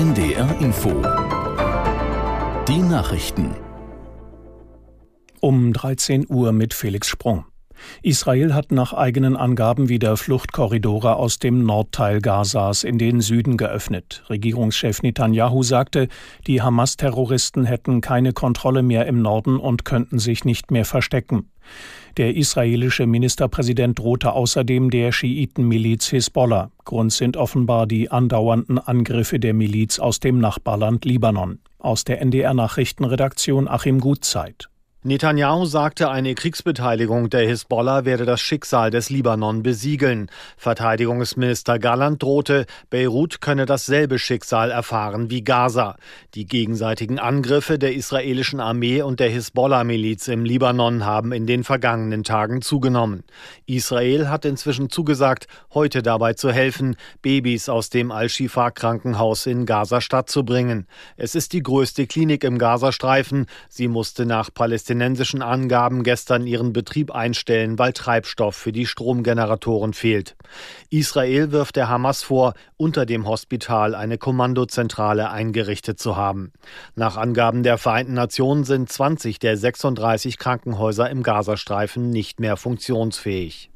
NDR Info. Die Nachrichten. Um 13 Uhr mit Felix Sprung. Israel hat nach eigenen Angaben wieder Fluchtkorridore aus dem Nordteil Gazas in den Süden geöffnet. Regierungschef Netanyahu sagte, die Hamas-Terroristen hätten keine Kontrolle mehr im Norden und könnten sich nicht mehr verstecken. Der israelische Ministerpräsident drohte außerdem der Schiitenmiliz Hisbollah. Grund sind offenbar die andauernden Angriffe der Miliz aus dem Nachbarland Libanon. Aus der NDR Nachrichtenredaktion Achim Gutzeit. Netanyahu sagte, eine Kriegsbeteiligung der Hisbollah werde das Schicksal des Libanon besiegeln. Verteidigungsminister Galland drohte, Beirut könne dasselbe Schicksal erfahren wie Gaza. Die gegenseitigen Angriffe der israelischen Armee und der Hisbollah-Miliz im Libanon haben in den vergangenen Tagen zugenommen. Israel hat inzwischen zugesagt, heute dabei zu helfen, Babys aus dem Al-Shifa-Krankenhaus in Gaza-Stadt zu bringen. Es ist die größte Klinik im Gazastreifen. Sie musste nach Palästina palästinensischen Angaben gestern ihren Betrieb einstellen, weil Treibstoff für die Stromgeneratoren fehlt. Israel wirft der Hamas vor, unter dem Hospital eine Kommandozentrale eingerichtet zu haben. Nach Angaben der Vereinten Nationen sind 20 der 36 Krankenhäuser im Gazastreifen nicht mehr funktionsfähig.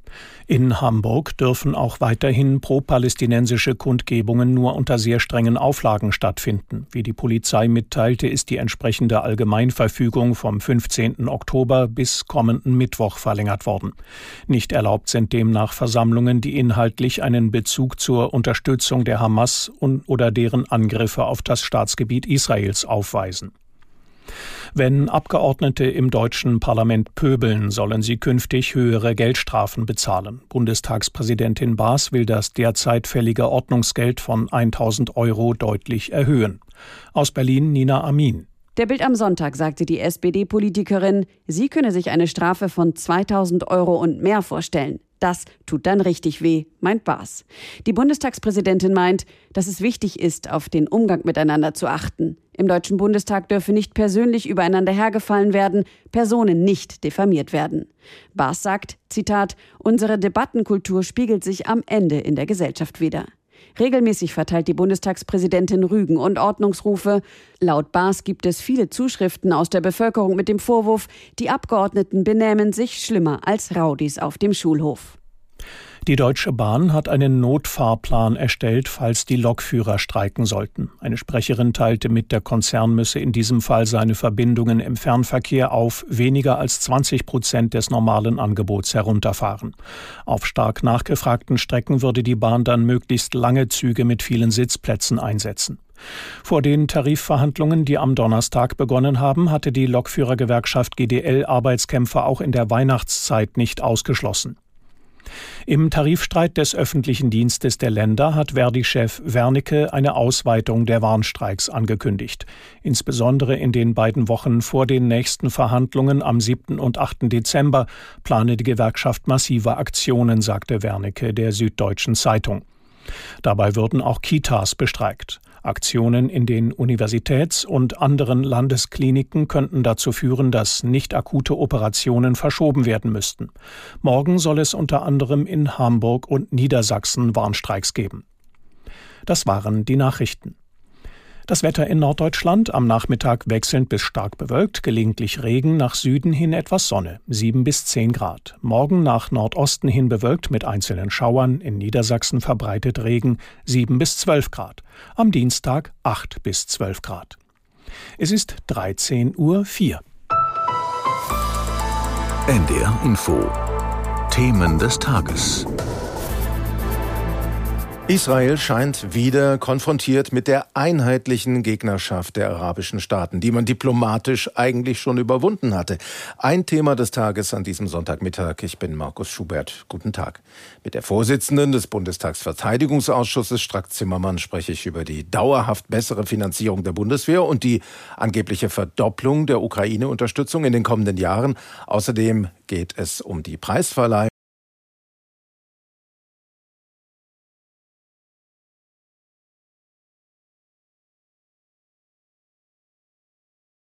In Hamburg dürfen auch weiterhin pro-palästinensische Kundgebungen nur unter sehr strengen Auflagen stattfinden. Wie die Polizei mitteilte, ist die entsprechende Allgemeinverfügung vom 15. Oktober bis kommenden Mittwoch verlängert worden. Nicht erlaubt sind demnach Versammlungen, die inhaltlich einen Bezug zur Unterstützung der Hamas und oder deren Angriffe auf das Staatsgebiet Israels aufweisen. Wenn Abgeordnete im deutschen Parlament pöbeln, sollen sie künftig höhere Geldstrafen bezahlen. Bundestagspräsidentin Baas will das derzeit fällige Ordnungsgeld von 1000 Euro deutlich erhöhen. Aus Berlin Nina Amin. Der Bild am Sonntag sagte die SPD-Politikerin, sie könne sich eine Strafe von 2000 Euro und mehr vorstellen. Das tut dann richtig weh, meint Baas. Die Bundestagspräsidentin meint, dass es wichtig ist, auf den Umgang miteinander zu achten. Im Deutschen Bundestag dürfe nicht persönlich übereinander hergefallen werden, Personen nicht diffamiert werden. Baas sagt, Zitat, unsere Debattenkultur spiegelt sich am Ende in der Gesellschaft wider. Regelmäßig verteilt die Bundestagspräsidentin Rügen und Ordnungsrufe. Laut Baas gibt es viele Zuschriften aus der Bevölkerung mit dem Vorwurf, die Abgeordneten benähmen sich schlimmer als Raudis auf dem Schulhof. Die Deutsche Bahn hat einen Notfahrplan erstellt, falls die Lokführer streiken sollten. Eine Sprecherin teilte mit, der Konzern müsse in diesem Fall seine Verbindungen im Fernverkehr auf weniger als 20 Prozent des normalen Angebots herunterfahren. Auf stark nachgefragten Strecken würde die Bahn dann möglichst lange Züge mit vielen Sitzplätzen einsetzen. Vor den Tarifverhandlungen, die am Donnerstag begonnen haben, hatte die Lokführergewerkschaft GDL Arbeitskämpfer auch in der Weihnachtszeit nicht ausgeschlossen. Im Tarifstreit des öffentlichen Dienstes der Länder hat Verdi-Chef Wernicke eine Ausweitung der Warnstreiks angekündigt. Insbesondere in den beiden Wochen vor den nächsten Verhandlungen am 7. und 8. Dezember plane die Gewerkschaft massive Aktionen, sagte Wernicke der Süddeutschen Zeitung. Dabei würden auch Kitas bestreikt. Aktionen in den Universitäts- und anderen Landeskliniken könnten dazu führen, dass nicht akute Operationen verschoben werden müssten. Morgen soll es unter anderem in Hamburg und Niedersachsen Warnstreiks geben. Das waren die Nachrichten. Das Wetter in Norddeutschland am Nachmittag wechselnd bis stark bewölkt, gelegentlich Regen, nach Süden hin etwas Sonne, 7 bis 10 Grad. Morgen nach Nordosten hin bewölkt mit einzelnen Schauern, in Niedersachsen verbreitet Regen, 7 bis 12 Grad. Am Dienstag 8 bis 12 Grad. Es ist 13.04 Uhr. NDR Info. Themen des Tages. Israel scheint wieder konfrontiert mit der einheitlichen Gegnerschaft der arabischen Staaten, die man diplomatisch eigentlich schon überwunden hatte. Ein Thema des Tages an diesem Sonntagmittag. Ich bin Markus Schubert. Guten Tag. Mit der Vorsitzenden des Bundestagsverteidigungsausschusses, Strack Zimmermann, spreche ich über die dauerhaft bessere Finanzierung der Bundeswehr und die angebliche Verdopplung der Ukraine-Unterstützung in den kommenden Jahren. Außerdem geht es um die Preisverleihung